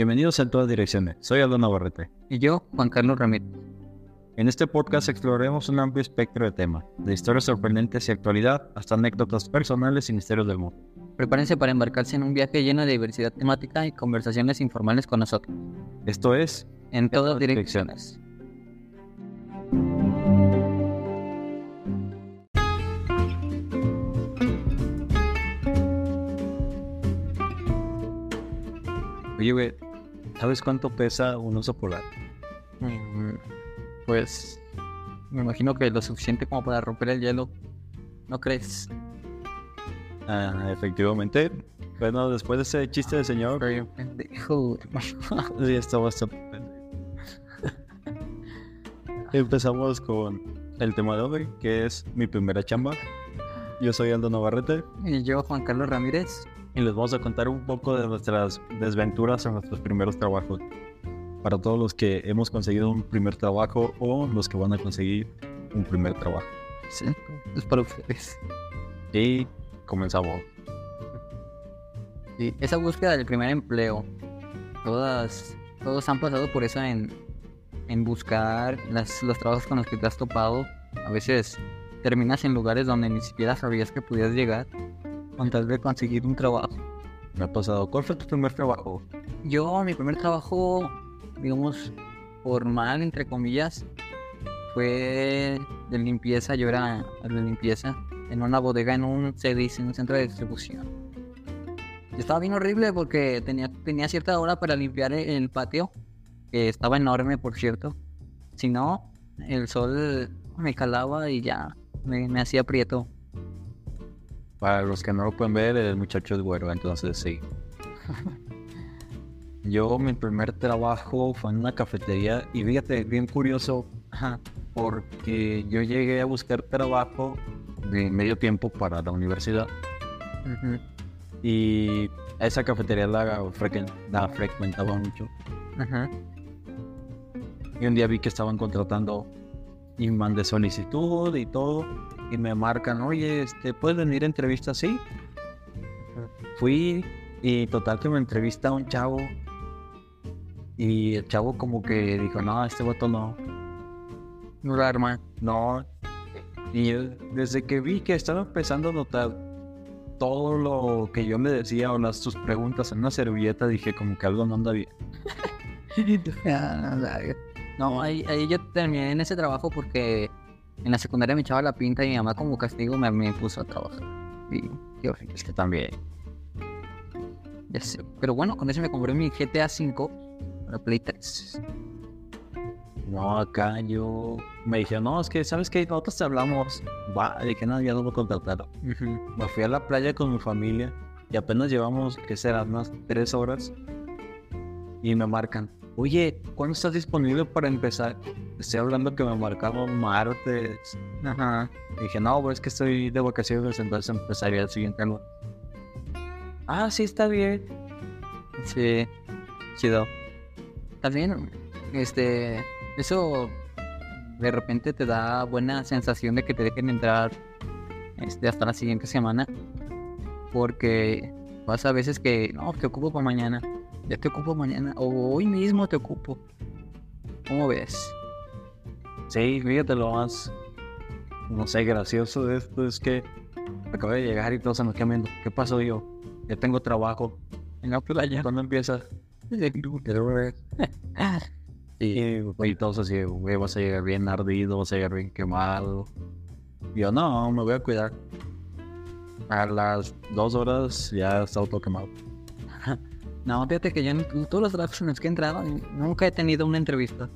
Bienvenidos a todas direcciones. Soy Aldo Navarrete. Y yo, Juan Carlos Ramírez. En este podcast exploraremos un amplio espectro de temas, de historias sorprendentes y actualidad hasta anécdotas personales y misterios del mundo. Prepárense para embarcarse en un viaje lleno de diversidad temática y conversaciones informales con nosotros. Esto es En todas direcciones. Oye, güey, ¿sabes cuánto pesa un oso polar? Mm, Pues me imagino que lo suficiente como para romper el hielo. ¿No crees? Ah, efectivamente. Bueno, después de ese chiste de señor, un pendejo. sí, está bastante pendejo. Empezamos con el tema de hoy, que es mi primera chamba. Yo soy Aldo Navarrete y yo, Juan Carlos Ramírez. Y les vamos a contar un poco de nuestras desventuras en nuestros primeros trabajos. Para todos los que hemos conseguido un primer trabajo o los que van a conseguir un primer trabajo. Sí, es para ustedes. Y comenzamos. Sí, esa búsqueda del primer empleo. Todas, todos han pasado por eso en, en buscar las, los trabajos con los que te has topado. A veces terminas en lugares donde ni siquiera sabías que podías llegar con tal de conseguir un trabajo. Me ha pasado. ¿Cuál fue tu primer trabajo? Yo, mi primer trabajo, digamos, formal, entre comillas, fue de limpieza. Yo era de limpieza en una bodega, en un servicio, en un centro de distribución. Estaba bien horrible porque tenía, tenía cierta hora para limpiar el, el patio, que estaba enorme, por cierto. Si no, el sol me calaba y ya me, me hacía prieto. Para los que no lo pueden ver, el muchacho es güero, entonces sí. Yo, mi primer trabajo fue en una cafetería y fíjate, bien curioso, porque yo llegué a buscar trabajo de medio tiempo para la universidad Ujú. y esa cafetería la, frequen- la frecuentaba mucho. Y un día vi que estaban contratando y mandé solicitud y todo. Y me marcan, oye, este, ¿puedes venir a entrevista? Sí. Fui y total que me entrevista un chavo. Y el chavo como que dijo, no, este voto no. No la arma. No. Y desde que vi que estaba empezando a notar todo lo que yo me decía o las sus preguntas en una servilleta, dije como que algo no anda bien. No, ahí, ahí yo terminé en ese trabajo porque en la secundaria me echaba la pinta y mi mamá como castigo me, me puso a trabajar. Y horrible. Es que también. Ya sé. Pero bueno, con eso me compré mi GTA V para Play 3. No, acá yo me dije, no, es que, ¿sabes qué? Nosotros te hablamos. Va, dije, no, ya no lo contrataron. Me fui a la playa con mi familia y apenas llevamos, ¿qué será? Unas tres horas. Y me marcan, oye, ¿cuándo estás disponible para empezar? Estoy hablando que me marcaron martes. Ajá. Y dije, no, pues es que estoy de vacaciones, entonces empezaría el siguiente lunes. Ah, sí, está bien. Sí. Chido. También, este, eso de repente te da buena sensación de que te dejen entrar este, hasta la siguiente semana. Porque pasa a veces que, no, te ocupo para mañana. Ya te ocupo mañana. O hoy mismo te ocupo. ¿Cómo ves? Sí, fíjate lo más, no sé, gracioso de esto es que acabo de llegar y todos se nos quedan viendo. ¿Qué pasó yo? Ya tengo trabajo. En la playa. ¿Cuándo empieza? Y, y todos así, güey, vas a llegar bien ardido, vas a llegar bien quemado. Yo, no, me voy a cuidar. A las dos horas ya está todo quemado. No, fíjate que yo en todos los trabajos en los que he entrado nunca he tenido una entrevista.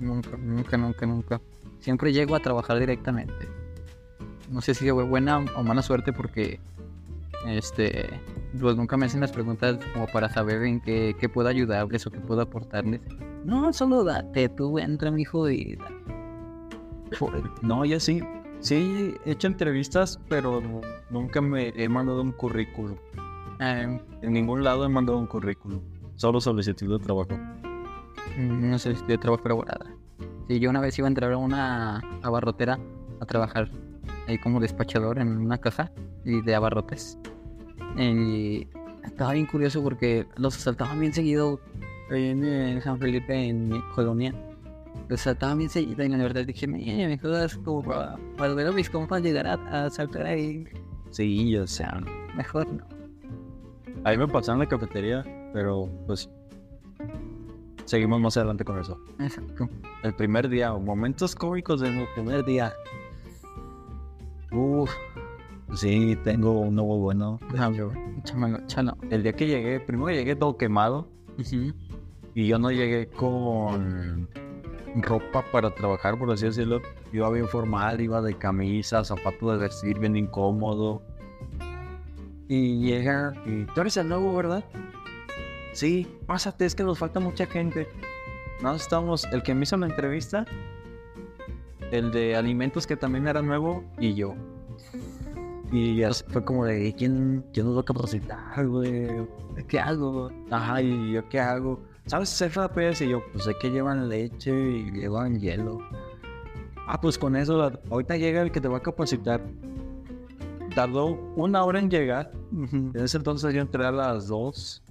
Nunca, nunca, nunca, nunca. Siempre llego a trabajar directamente. No sé si fue buena o mala suerte porque este pues nunca me hacen las preguntas como para saber en qué, qué puedo ayudarles o qué puedo aportarles. No, solo date, tú entra mi hijo y. No, ya sí. Sí, he hecho entrevistas, pero nunca me he mandado un currículum. En ningún lado he mandado un currículum. Solo solicitud de trabajo. Mm, No sé de trabajo elaborada. Sí, yo una vez iba a entrar a una abarrotera a trabajar ahí como despachador en una caja y de abarrotes. Y estaba bien curioso porque los asaltaban bien seguido en, en San Felipe, en colonia. Los asaltaban bien seguido y la verdad dije, "Me- me jodas como para, para ver a mis compas llegar a, a asaltar ahí. Sí, o sea, Mejor no. a mí me pasó en la cafetería, pero pues seguimos más adelante con eso. Exacto. El primer día, momentos cómicos del primer día. Uf, sí, tengo uno muy bueno. Ah, Chámalo, chalo. El día que llegué, primero llegué todo quemado y yo no llegué con ropa para trabajar, por así decirlo. Iba bien formal, iba de camisa, zapatos de vestir, bien incómodo. Y llega y tú eres el nuevo, ¿verdad? Sí, pásate, es que nos falta mucha gente. Nosotros estamos, el que me hizo la entrevista, el de alimentos que también era nuevo y yo. Y así fue como de, ¿quién, quién nos va a capacitar, güey? ¿Qué hago? Ajá, y yo, ¿qué hago? ¿Sabes hacer frappés? Y yo, pues sé que llevan leche y llevan hielo. Ah, pues con eso, ahorita llega el que te va a capacitar. Tardó una hora en llegar. En ese entonces yo entré a las 2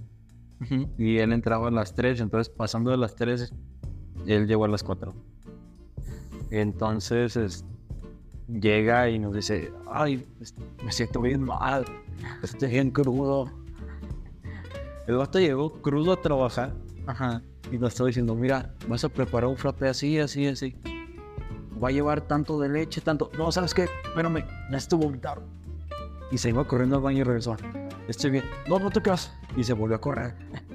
Ujú. y él entraba a las 3. Entonces, pasando de las 3, él llegó a las 4. Entonces, es- llega y nos dice: Ay, me siento bien mal. Estoy bien crudo. El vato llegó crudo a trabajar Ajá. y nos estaba diciendo: Mira, vas a preparar un frappe así, así, así. Va a llevar tanto de leche, tanto. No, ¿sabes qué? Espérame, necesito vomitar. Y se iba corriendo al baño y regresó. Estoy bien. No, no te creas. Y se volvió a correr.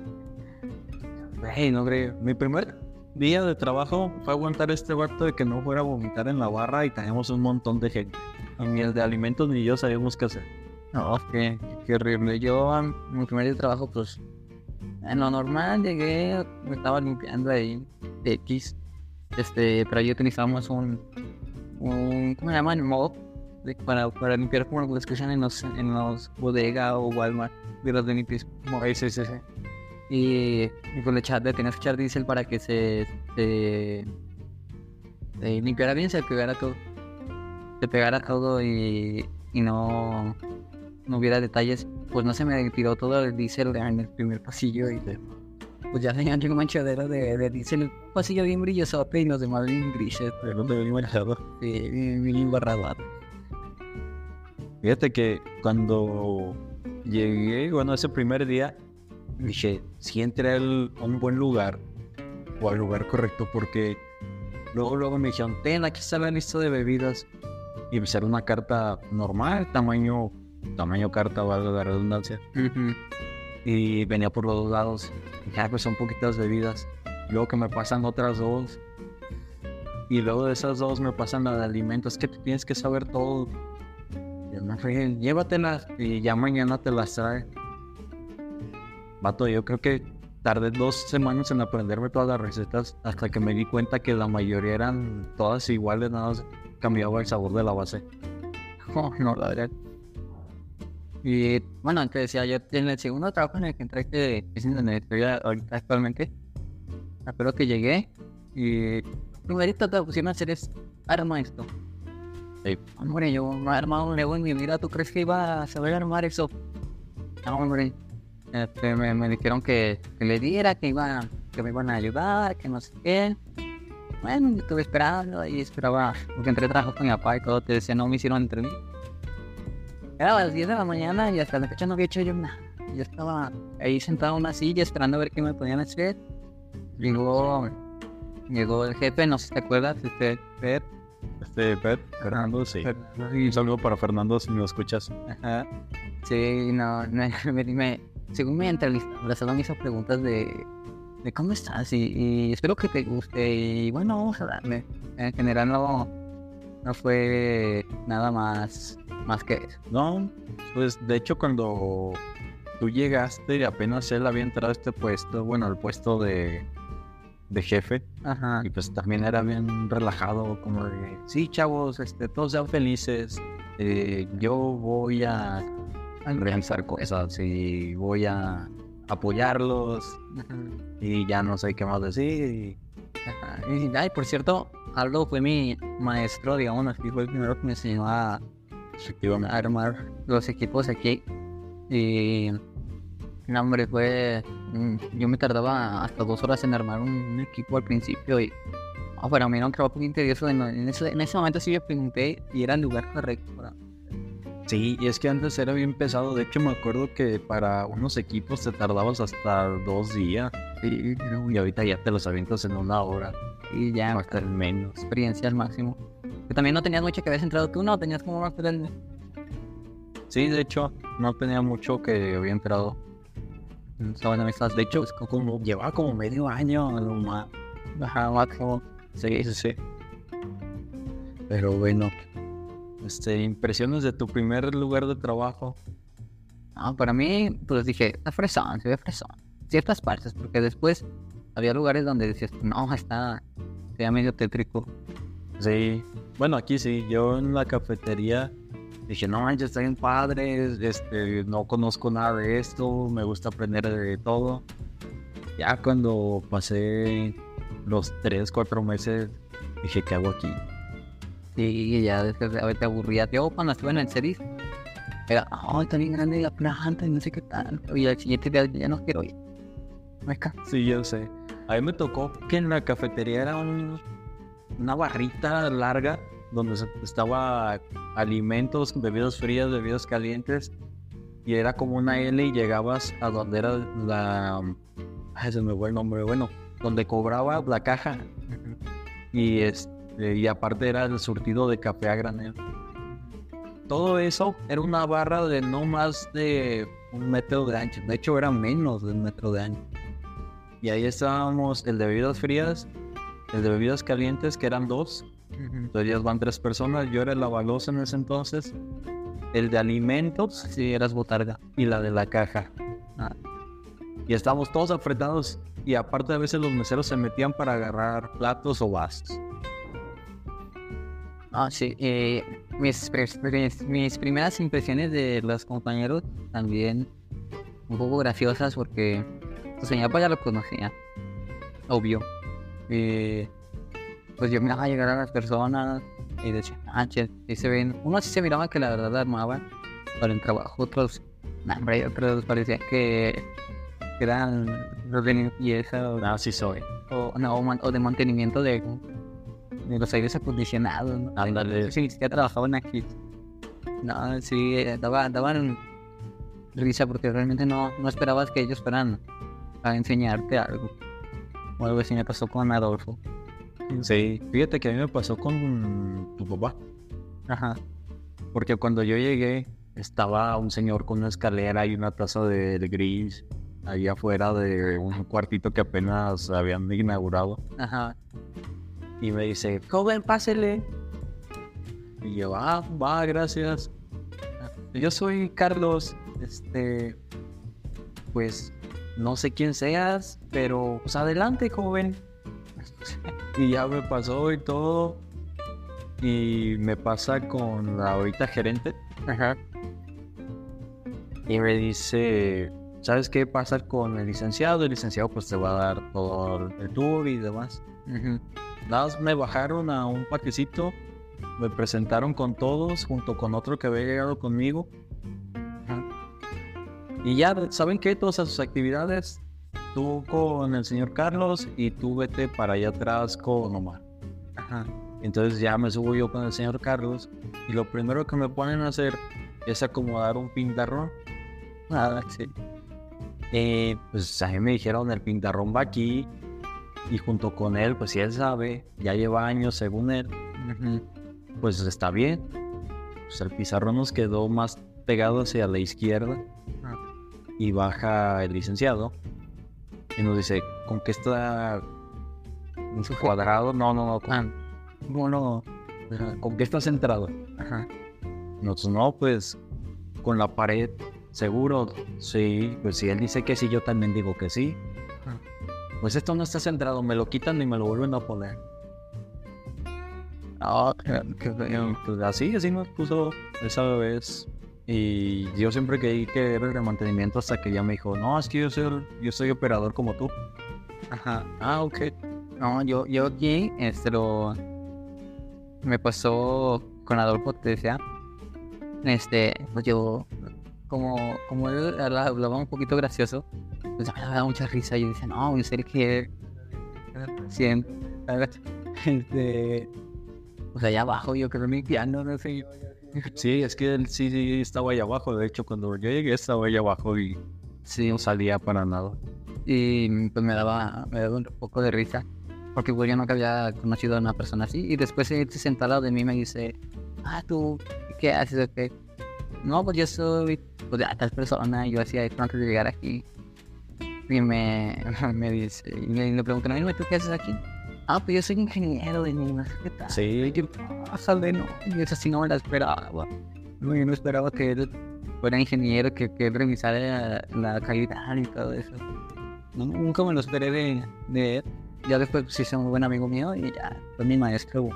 Güey, no creo. Mi primer día de trabajo fue aguantar este vato de que no fuera a vomitar en la barra y teníamos un montón de gente. Ni el de alimentos ni yo sabíamos qué hacer. No, qué, qué horrible. Yo, mi primer día de trabajo, pues, en lo normal llegué, me estaba limpiando ahí, de X. Este, pero ahí utilizábamos un, un ¿cómo se llama? El mop, de- para, para limpiar como los que usan en los, en los bodega o Walmart, de los. Ay, sí, sí, sí. Y, y le, echa- le tenías que echar diésel para que se, se, se limpiara bien, se pegara todo. Se pegara todo y, y no, no hubiera detalles. Pues no se me tiró todo el diésel en el primer pasillo y pues ya tenía un manchadero de, de diésel. Un pasillo bien brillosote y los demás bien grises. ¿De dónde venimos manchado? Sí, bien, bien embarrado. Fíjate que cuando llegué, bueno, ese primer día, dije, si entré al- a un buen lugar o al lugar correcto, porque luego, luego me dijeron, ten, aquí está la lista de bebidas. Y pues era una carta normal, tamaño, tamaño carta, valga la redundancia. Ujú. Y venía por los dos lados. Ya, pues son poquitas bebidas. Luego que me pasan otras dos. Y luego de esas dos me pasan las de alimentos. Es que tienes que saber todo. Y no, fue, llévatelas y ya mañana te las trae. Vato, yo creo que tardé dos semanas en aprenderme todas las recetas hasta que me di cuenta que la mayoría eran todas iguales, nada más cambiaba el sabor de la base. Oh, no, la verdad. Y bueno, te decía, yo en el segundo trabajo en el que entré, que es en donde estoy ahorita actualmente, me acuerdo que llegué y primerito te pusieron a hacer es arma esto. Sí. Hombre, yo no he armado un Lego en mi vida, ¿tú crees que iba a saber armar eso? No, hombre. Este, me, me dijeron que, que le diera, que, iba, que me iban a ayudar, que no sé qué. Bueno, yo estuve esperando y esperaba, porque entré a trabajar con mi papá y todo, te decía, no me hicieron entrevista. Era a las 10 de la mañana y hasta la fecha no había hecho yo nada. Yo estaba ahí sentado en una silla esperando a ver qué me podían hacer. Llegó, llegó el jefe, no sé si te acuerdas, este, Fer. Este, Pet, Fernando, sí. Un saludo para Fernando si me escuchas. Ajá. Sí, no, no, me, me- según me entrevistó, la sala me hizo preguntas de, de cómo estás y, y espero que te guste y bueno, vamos a darle. En general no, no fue nada más, más que eso. No, pues de hecho cuando tú llegaste, apenas él había entrado a este puesto, bueno, el puesto de, de jefe, Ajá. y pues también era bien relajado, como de, sí, chavos, este, todos sean felices, eh, yo voy a, realizar cosas y voy a apoyarlos y ya no sé qué más decir. y- Ajá. Y, ay, por cierto, Aldo fue mi maestro, digamos, así fue el primero que me enseñó a, a armar los equipos aquí. Y No, hombre, fue. mm, Yo me tardaba hasta dos horas en armar un, un equipo al principio y. Ah, para mí era un trabajo muy tedioso. En, en ese, en ese momento sí me pregunté y era el lugar correcto para. Sí, y es que antes era bien pesado. De hecho, me acuerdo que para unos equipos te tardabas hasta dos días. Sí, Y ahorita ya te los avientas en una hora. y ya, hasta el menos. experiencia al máximo. Que también no tenías mucho que habías entrado tú, no, tenías como más grande. Sí, de hecho, no tenía mucho que había entrado. Me estás De hecho, como, llevaba como medio año lo más. Ajá, máximo. Sí, sí, sí. Pero bueno, este, impresiones de tu primer lugar de trabajo. Ah, para mí, pues dije, está fresón, se ve fresón. Ciertas partes, porque después había lugares donde decías, no, está, se medio tétrico. Sí, bueno, aquí sí, yo en la cafetería dije, no manches, está bien padre, este, no conozco nada de esto, me gusta aprender de todo. Ya cuando pasé los 3, 4 meses, dije, ¿qué hago aquí? Y ya después a te aburría. Yo cuando estuve en el series, era, oh, está bien grande la planta y no sé qué tal. Y al siguiente día ya no quiero ir. Me Sí, yo sé. A mí me tocó que en la cafetería era un- una barrita larga donde estaba alimentos, bebidas frías, bebidas calientes y era como una L y llegabas a donde era la... Ay, se me fue el nombre. Bueno, donde cobraba la caja y, este, y aparte era el surtido de café a granel. Todo eso era una barra de no más de un metro de ancho. De hecho, era menos de un metro de ancho. Y ahí estábamos el de bebidas frías, el de bebidas calientes, que eran dos. Entonces ya van tres personas. Yo era la balosa en ese entonces. El de alimentos Sí, eras botarga. y la de la caja. Ah. Y estábamos todos apretados. Y aparte a veces los meseros se metían para agarrar platos o vasos. Ah, sí. eh, mis, mis primeras impresiones de los compañeros también un poco graciosas porque su señor pues ya lo conocía. Obvio. Y pues yo miraba llegar a las personas y decía, ah, che, sí se ven. Unos sí se miraban que la verdad la armaban para el trabajo, otros, no, hombre, otros parecía que eran los de limpieza o, Así soy. o, no, o o de mantenimiento de, de los aires acondicionados. ¿no? Ándale. Sí, siquiera trabajaban aquí. No, sí, eh, daba- daban risa porque realmente no, no esperabas que ellos fueran a enseñarte algo. O algo así me pasó con Adolfo. Sí. Fíjate que a mí me pasó con tu papá. Ajá. Porque cuando yo llegué, estaba un señor con una escalera y una taza de, de gris ahí afuera de un cuartito que apenas habían inaugurado. Ajá. Y me dice, joven, pásele. Y yo, ah, va, gracias. Yo soy Carlos, este, pues, no sé quién seas, pero pues adelante, joven. y ya me pasó y todo. Y me pasa con la ahorita gerente. Ajá. Y me dice, ¿sabes qué pasa con el licenciado? El licenciado pues te va a dar todo el tour y demás. Ujú. Nada más me bajaron a un paquecito, me presentaron con todos, junto con otro que había llegado conmigo. Y ya, ¿saben qué? Todas sus actividades, tú con el señor Carlos y tú vete para allá atrás con Omar. Ajá. Entonces ya me subo yo con el señor Carlos y lo primero que me ponen a hacer es acomodar un pintarrón. Ah, sí. Eh, pues a mí me dijeron el pintarrón va aquí y junto con él, pues si él sabe, ya lleva años según él, pues está bien. Pues el pizarrón nos quedó más pegado hacia la izquierda Ah. y baja el licenciado y nos dice, ¿con qué está un cuadrado? No, no, no, con, Ah, bueno, ajá, ¿con qué está centrado? Ajá. Nosotros no, pues con la pared, seguro, sí, pues si él dice que sí, yo también digo que sí. Pues esto no está centrado, me lo quitan y me lo vuelven a poner. Ah, feo. Pues así, así nos puso esa vez. Y yo siempre creí que era el de mantenimiento hasta que ya me dijo, no, es que yo soy, yo soy operador como tú. Ajá. Ah, ok. No, yo, yo aquí, este lo. Me pasó con Adolfo, te decía. Este, pues yo como, como él habla- hablaba un poquito gracioso, pues a mí me daba mucha risa. Yo decía, no, en serio que. Siento. Este. O sea, allá abajo yo creo limpiando, no sé. yo- Sí, es que él sí, sí estaba ahí abajo. De hecho, cuando yo llegué estaba ahí abajo y Sí, no salía para nada. y pues me daba, me daba un poco de risa. Porque pues, yo nunca había conocido a una persona así. Y después él se sentó al lado de mí y me dice, ah, tú, ¿qué haces? o qué?". No, pues yo soy, pues tal persona. Yo hacía esto antes de llegar aquí. Y me, me dice, y le, pregunto, "No, ¿y tú qué haces aquí? Ah, pues yo soy ingeniero de no sé qué tal. Sí. Y yo, "Pásale, no. Y eso sí no me la esperaba. No, yo no esperaba que él fuera ingeniero, que, que revisara la calidad y todo eso. No, nunca me lo esperé de, de él. Ya después se hizo un buen amigo mío y ya fue mi maestro.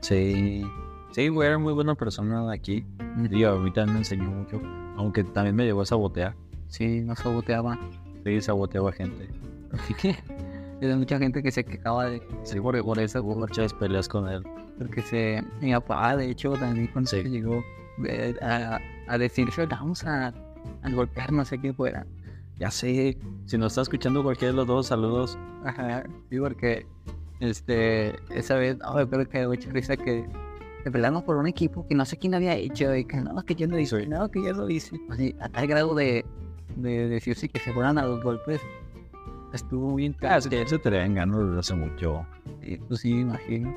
Sí. Sí, güey, era muy buena persona de aquí. Y a mí también me enseñó mucho. Aunque también me llegó a sabotear. Sí, nos saboteaba. Sí, saboteaba gente. Así que hay mucha gente que se quejaba de Sí, por, por eso hubo muchas peleas con él. porque se mi papá de hecho también cuando Sí. se llegó eh, a, a decir vamos a, a golpear no sé qué fuera Ya sé. Si nos está escuchando cualquiera de los dos, saludos. Ajá, sí, porque este, esa vez, no, me acuerdo que mucha risa que se pelearon por un equipo que no sé quién había hecho y que no, que yo lo hice, Sí. no, que yo lo hice. Así, a tal grado de, de decir sí que se fueran a los golpes. Estuvo bien Ah, es que se traían ganas desde hace mucho. Sí, pues sí, imagino.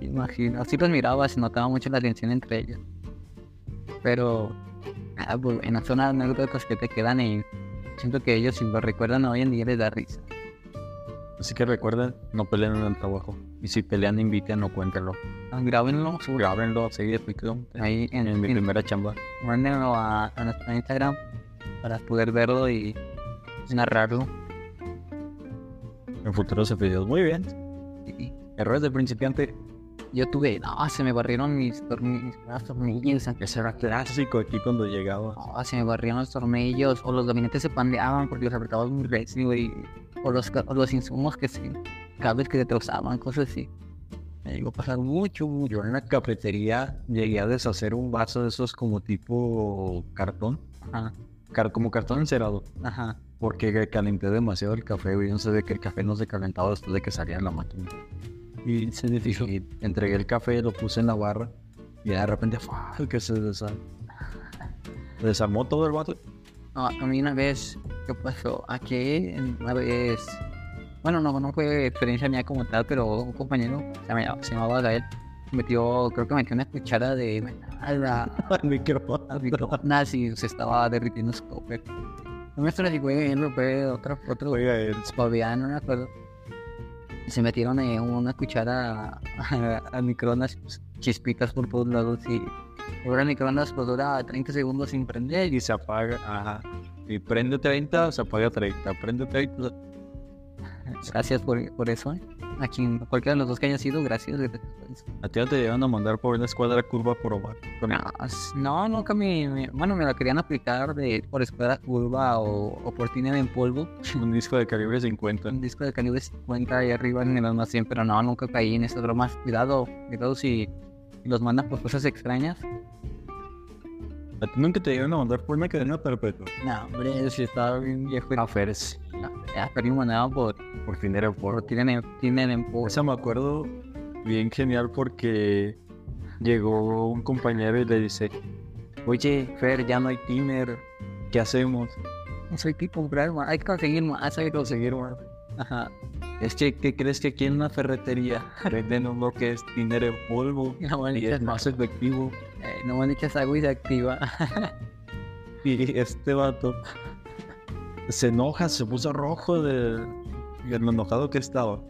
Imagino. Así los miraba, se notaba mucho la tensión entre ellos. Pero, ah, pues, en son anécdotas que te quedan y siento que ellos, si lo recuerdan hoy en día, les da risa. Así que recuerden, no peleen en el trabajo. Y si pelean, inviten o cuéntenlo. Ah, Grábenlo, Grábenlo, sí, explico. ahí en, En mi en- primera chamba. mándenlo a, a nuestro Instagram para poder verlo y narrarlo. En futuros videos. Muy bien. Y Errores de principiante. yo tuve, no, se me barrieron mis, tornillos. Ese era clásico aquí cuando llegaba. No, se me barrían los tornillos, o los gabinetes se pandeaban porque los apretabas muy recio, y o los, o los insumos que se, cables que se trozaban, cosas así. Me llegó a pasar mucho, mucho. Yo en la cafetería llegué a deshacer un vaso de esos como tipo cartón. Ajá, car- como cartón encerado. ajá. Porque calenté demasiado el café, güey. No sé de que el café no se calentaba después de que salía de la máquina. Y se deshizo. Y entregué el café, lo puse en la barra. Y de repente, ¡fua! que se desarmó. Desarmó todo el vato. No, a mí una vez, ¿qué pasó? Aquí, una vez, bueno, no, no fue experiencia mía como tal, pero un compañero, se llamaba, se llamaba Gael, metió, creo que metió una cuchara de metal a- al micrófono. al se estaba derritiendo su copper. No me estoy güey, él fue otro, otro no me acuerdo. Se metieron eh, una cuchara a- al microondas, chispitas por todos lados y ahora el microondas pues dura 30 segundos sin prender y Y se apaga. Ajá. Y prende 30, se apaga 30. Prende 30. gracias por, por eso. eh. A quien, cualquiera de los dos que haya sido, gracias. A ti no te llevan a mandar por una escuadra curva por Omar. No, nunca me, me- bueno, me la querían aplicar de por escuadra curva o, o por tiner en polvo. Un disco de calibre 50. Un disco de calibre 50 ahí arriba en el almacén, pero no, nunca caí en esas bromas. Cuidado, cuidado si los mandan por cosas extrañas. A ti nunca te llevan a mandar por una cadena perpetua. No, hombre, si estaba bien viejo. A Fer, sí. Ya, pero me mandaban por, Por fin era por por. tienen en, tienen en polvo. Esa me acuerdo bien genial porque llegó un compañero y le dice: Oye, Fer, ya no hay tiner. ¿Qué hacemos? Eso hay que comprar más, hay que conseguir más, hay que conseguir más. Ajá. Es que, ¿qué crees que aquí en una ferretería venden lo que es tiner en polvo? No Y es más efectivo. Eh, no me echas agua y se activa. Y este vato se enoja, se puso rojo de, de lo enojado que estaba.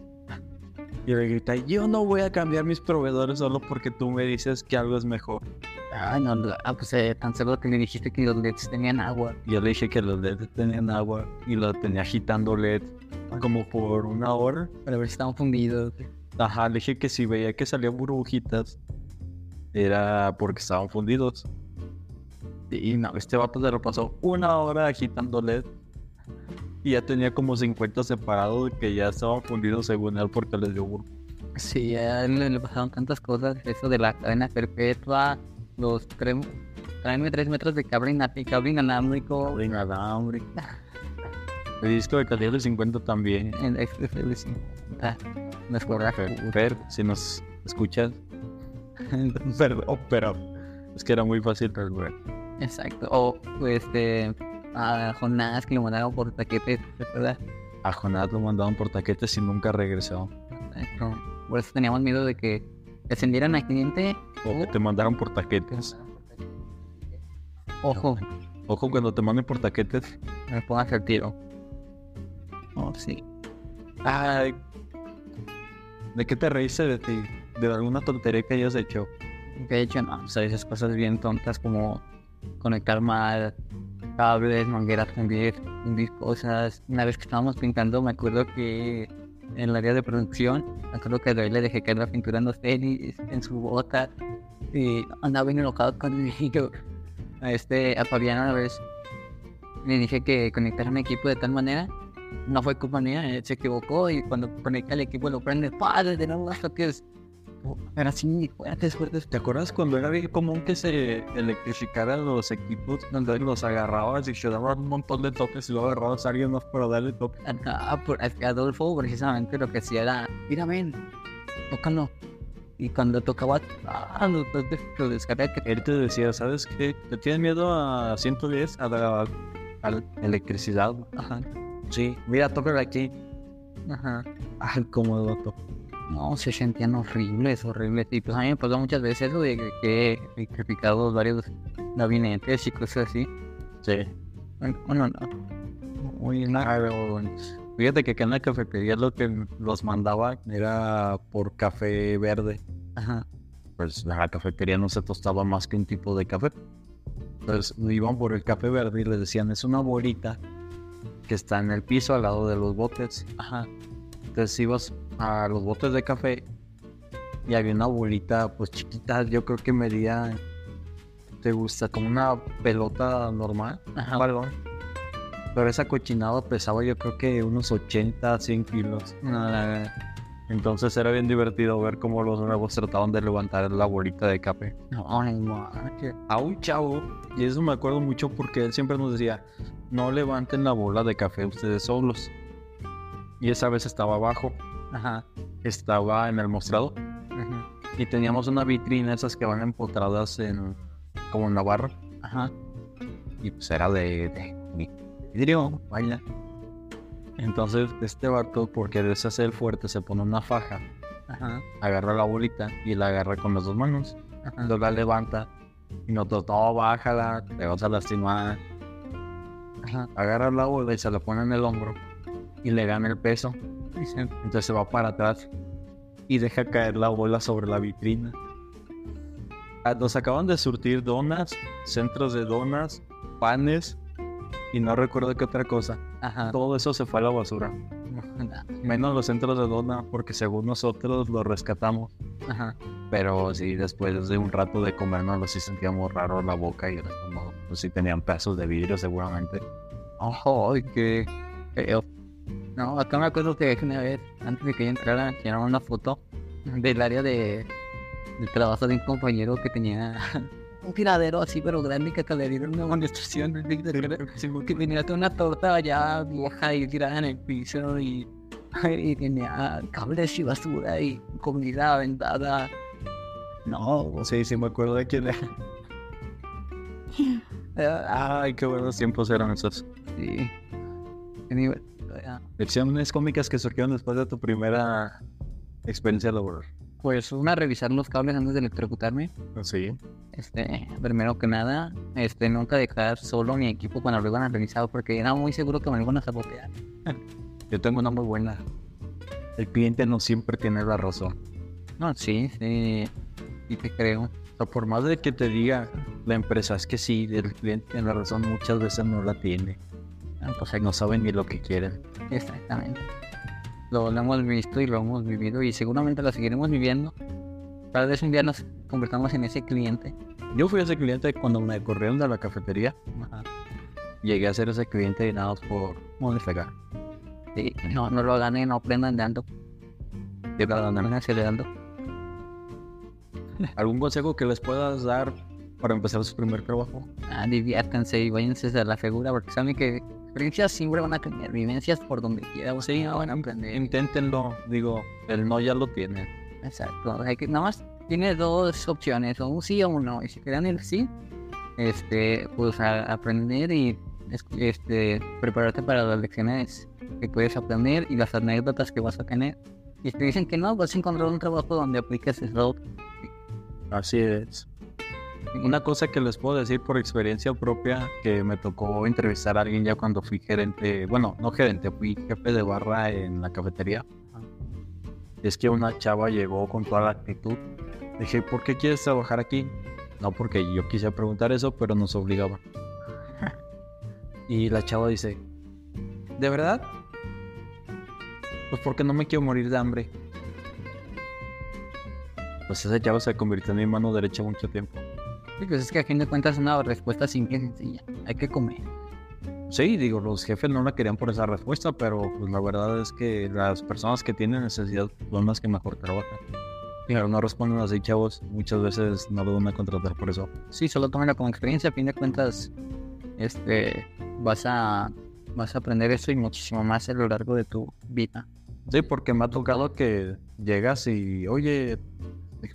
Y le grita, yo no voy a cambiar mis proveedores solo porque tú me dices que algo es mejor. Ay, no, ah, pues eh, tan seguro que le dijiste que los LEDs tenían agua. Yo le dije que los LED tenían agua y lo tenía agitando LED como por una hora. Para ver si estaban fundidos. Ajá, le dije que si veía que salían burbujitas era porque estaban fundidos. Y no, este vato se lo pasó una hora agitando LED. Y ya tenía como 50 separados que ya estaban fundidos según él porque les dio burbujas. Sí, a él le, le pasaron tantas cosas. Eso de la cadena perpetua, los tres, tráeme tres metros de cable, cable inalámbrico. Cable inalámbrico. El disco de calidad de 50 también. En XFL 50. No es correcto. Fer, Fer, si nos escuchas. Perdón, pero es que era muy fácil resolver. Exacto. O, pues, este. A Jonás que lo mandaron por taquete, ¿verdad? A Jonás lo mandaron por taquetes y nunca regresó. Exacto. Por eso teníamos miedo de que descendieran al cliente. O que te mandaron por taquetes. Ojo, Ojo cuando te manden por taquetes. me pongas el tiro. Oh, sí. Ay. ¿De qué te reíste de ti? ¿De alguna tontería que hayas hecho? Que de hecho, no, o sea, esas cosas bien tontas como conectar mal cables, mangueras, fundir, fundir cosas. Una vez que estábamos pintando, me acuerdo que en el área de producción, me acuerdo que le dejé caer la pintura en los tenis, en su bota, y andaba bien enojado conmigo. A este, a Fabián una vez le dije que conectara un equipo de tal manera. No fue culpa mía, se equivocó y cuando conecta el equipo lo prende, ¡padre! De nuevo, hasta que es. Era así, fuertes, fuertes. ¿Te acuerdas cuando era bien común que se electrificaran los equipos donde los agarrabas y te daban un montón de toques y luego agarrabas a alguien más para darle toques? Ah, por, Adolfo precisamente lo que hacía era, mira, ven, tócalo. Y cuando tocaba, ah, lo, lo, lo descarga que Él te decía, ¿sabes qué? ¿Te tienes miedo a 110? A la, a la electricidad. Ajá, Sí, mira, tócalo aquí. ajá. Ay, cómo lo toco. No, se sentían horribles, horribles. Y pues a mí me pasó muchas veces eso de que, he electrificado varios gabinetes y cosas así. Sí. Bueno, no. Muy raro. Fíjate que acá en la cafetería lo que los mandaba era por café verde. Ajá, Pues la cafetería no se tostaba más que un tipo de café. Entonces iban por el café verde y les decían, es una bolita que está en el piso al lado de los botes. ajá. Entonces ibas a los botes de café y había una bolita pues chiquita, yo creo que medía, te gusta, como una pelota normal, Ajá. balón. Pero esa cochinada pesaba yo creo que unos 80, 100 kilos. Entonces era bien divertido ver cómo los nuevos trataban de levantar la bolita de café. manches. A un chavo, y eso me acuerdo mucho porque él siempre nos decía, no levanten la bola de café ustedes solos. Y esa vez estaba abajo, Ajá, estaba en el mostrador. ajá, Y teníamos una vitrina, esas que van empotradas en, como en la barra. ajá. Y pues era de, de vidrio, vaya. Entonces este vato, porque desea ser fuerte, se pone una faja, Ajá, agarra la bolita y la agarra con las dos manos. Entonces la levanta y nosotros, no, bájala, te vas a lastimar. Agarra la bola y se la pone en el hombro y le gana el peso. Entonces se va para atrás y deja caer la bola sobre la vitrina. Ah, Nos acaban de surtir donas, centros de donas, panes y no recuerdo qué otra cosa. Ajá. Todo eso se fue a la basura. Menos los centros de dona porque según nosotros los rescatamos. Ajá. Pero sí, después de un rato de comernos, sí sentíamos raro la boca y el estómago. Pues sí tenían pedazos de vidrio seguramente. Ay, qué feo. No, acá me acuerdo que una vez, antes de que yo entrara, tiraron una foto del área de, de trabajo de un compañero que tenía un tiradero así, pero grande, que hasta le dieron una amonestación. Que tenía toda una torta ya vieja y tirada en el piso y, y tenía cables y basura y comida aventada. No, Sí, sí me acuerdo de quién era. Ay, qué buenos tiempos eran esos. sí. Ya. Lecciones cómicas que surgieron después de tu primera experiencia laboral. Pues una, revisar los cables antes de electrocutarme. Sí. Este, primero que nada, este, nunca dejar solo mi equipo cuando lo iban a revisar porque era muy seguro que me lo iban a sabotear. Yo tengo una muy buena. El cliente no siempre tiene la razón. No, sí, sí, sí te creo. O sea, por más de que te diga la empresa, es que sí, el cliente tiene la razón, muchas veces no la tiene. Pues No saben ni lo que quieren. exactamente. Lo, lo hemos visto y lo hemos vivido y seguramente lo seguiremos viviendo. Tal vez un día nos convertamos en ese cliente. Yo fui ese cliente cuando me corrieron de la cafetería. Ajá. Llegué a ser ese cliente y nada por modificar. Sí, no, no lo hagan y no aprendan. ¿Qué tal, Ana? Aprendan acelerando. ¿Algún consejo que les puedas dar para empezar su primer trabajo. Ah, diviértanse y váyanse a la figura porque saben que experiencias siempre van a tener, vivencias por donde quiera, sí, van a aprender. Inténtenlo, digo, el no ya lo tiene. Exacto, hay que, nada más tiene dos opciones, o un sí o un no, y si quedan el sí, este, pues a aprender y este, prepararte para las lecciones que puedes aprender y las anécdotas que vas a tener. Y si te dicen que no, vas a encontrar un trabajo donde apliques eso. Así es. Una cosa que les puedo decir por experiencia propia, que me tocó entrevistar a alguien ya cuando fui gerente, bueno, no gerente, fui jefe de barra en la cafetería, es que una chava llegó con toda la actitud. Dije, ¿por qué quieres trabajar aquí? No, porque yo quise preguntar eso, pero nos obligaban. y la chava dice, ¿de verdad? Pues porque no me quiero morir de hambre. Pues esa chava se convirtió en mi mano derecha mucho tiempo. Sí, pues es que a fin de cuentas es una respuesta simple y sencilla. Hay que comer. Sí, digo, los jefes no la querían por esa respuesta, pero pues la verdad es que las personas que tienen necesidad son las que mejor trabajan. Pero no responden así, chavos. Muchas veces no lo van a contratar por eso. Sí, solo tómenlo como experiencia. A fin de cuentas, este, vas a, vas a aprender eso y muchísimo más a lo largo de tu vida. Sí, porque me ha tocado que llegas y, oye,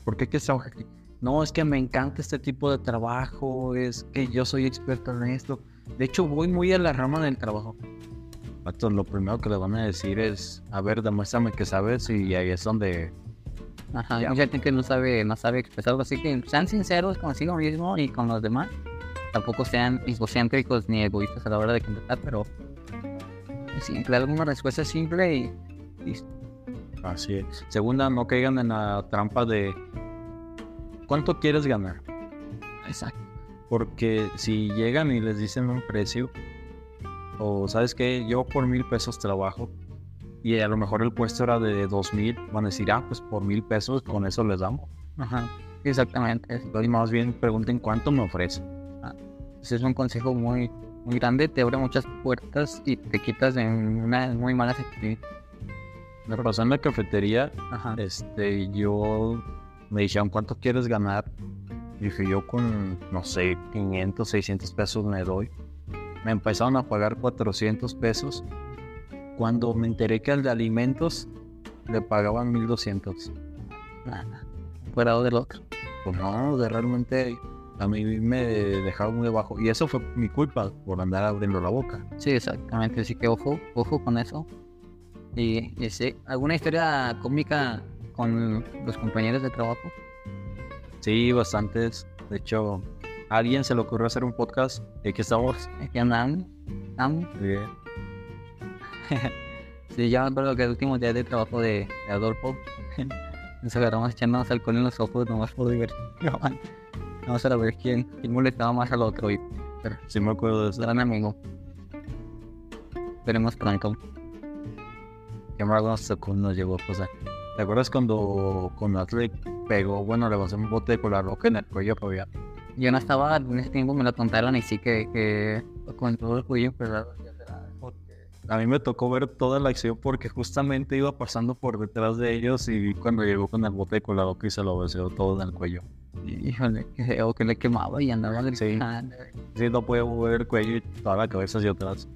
¿por qué quieres trabajar aquí? No, es que me encanta este tipo de trabajo, es que yo soy experto en esto. De hecho, voy muy a la rama del trabajo. lo primero que le van a decir es, a ver, demuéstrame que sabes y ahí es donde Ajá, mucha gente que no sabe, no sabe expresarlo, así que sean sinceros consigo mismo y con los demás. Tampoco sean egocéntricos ni egoístas a la hora de contestar, pero simple, alguna respuesta simple y listo. Así es. Segunda, no caigan en la trampa de ¿cuánto quieres ganar? Exacto. Porque si llegan y les dicen un precio, o sabes que yo por mil pesos trabajo, y a lo mejor el puesto era de dos mil, van a decir, ah, pues por mil pesos con eso les damos. Ajá, exactamente. Y más bien pregunten cuánto me ofrecen. Ah, ese es un consejo muy, muy grande, te abre muchas puertas y te quitas en una muy mala actitud. Me pasó en la cafetería, Ajá. este, yo me dijeron, ¿cuánto quieres ganar? Dije, yo con, no sé, 500, 600 pesos me doy. Me empezaron a pagar 400 pesos cuando me enteré que al de alimentos le pagaban 1200. Nada, fuera del otro. Pues no, de realmente a mí me dejaba muy bajo. Y eso fue mi culpa por andar abriendo la boca. Sí, exactamente. Así que ojo, ojo con eso. Y, y sí, ¿alguna historia cómica con los compañeros de trabajo? Sí, bastantes. De hecho, a alguien se le ocurrió hacer un podcast. ¿Y aquí estamos? Aquí andan. Bien. sí, ya me acuerdo que el último día de trabajo de, Adolfo nos agarramos echándonos alcohol en los ojos nomás por diversión. Vamos a ver quién, quién molestaba más al otro. Y, pero, sí me acuerdo de eso. Gran amigo. Esperemos pronto. Qué mal nos nos llegó cosa. ¿Te acuerdas cuando con Atlet pegó, bueno, le pasó un bote de cola roja en el cuello todavía? Yo no estaba, en ese tiempo me lo contaron y sí que, que con todo el cuello pero a mí me tocó ver toda la acción porque justamente iba pasando por detrás de ellos y cuando llegó con el bote de colado que se lo besó todo en el cuello. Híjole, que le quemaba y andaba Sí, sí no puede mover el cuello y toda la cabeza hacia atrás.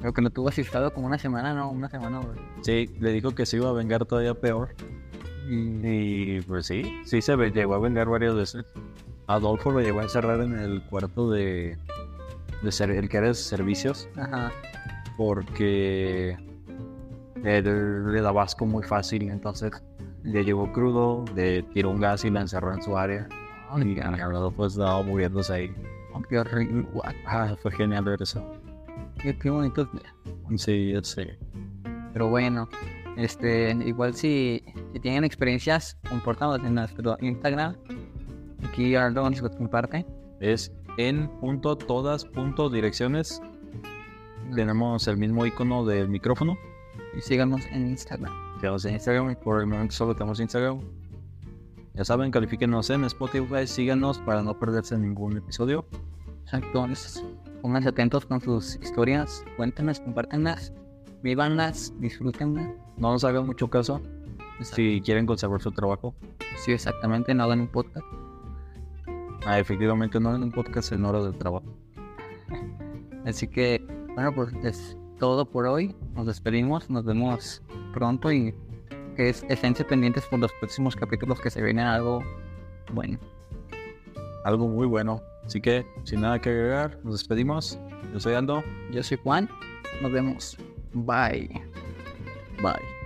Creo que no tuvo asustado como una semana, ¿no? Una semana, Sí, le dijo que se iba a vengar todavía peor. Y, pues sí, sí se llegó a vengar varias veces. Adolfo lo llegó a encerrar en el cuarto de, de ser, el que era de servicios. Ajá porque le daba asco muy fácil, entonces le llevó crudo, le tiró un gas y la encerró en su área. y verdad pues estaba moviéndose ahí. qué horrible. Ah, fue genial ver eso. Qué, qué bonito. Sí, yo sé. Pero bueno, este, igual si, si tienen experiencias, comportadas en nuestro Instagram. Aquí Ardo nos comparte. Es en punto todas punto direcciones tenemos el mismo icono del micrófono. Y síganos en Instagram. Síganos en Instagram, por el momento solo tenemos Instagram. Ya saben, califíquenos en Spotify, síganos para no perderse ningún episodio. Exacto, pónganse atentos con sus historias, cuéntenos, compártenlas, vivanlas, disfrútenlas. No nos hagan mucho caso si quieren conservar su trabajo. Sí, exactamente, no hagan un podcast. Ah, efectivamente, no en un podcast en hora del trabajo. Así que, bueno, pues es todo por hoy. Nos despedimos, nos vemos pronto y que es, estén pendientes por los próximos capítulos que se vienen algo bueno. Algo muy bueno. Así que, sin nada que agregar, nos despedimos. Yo soy Aldo. Yo soy Juan. Nos vemos. Bye. Bye.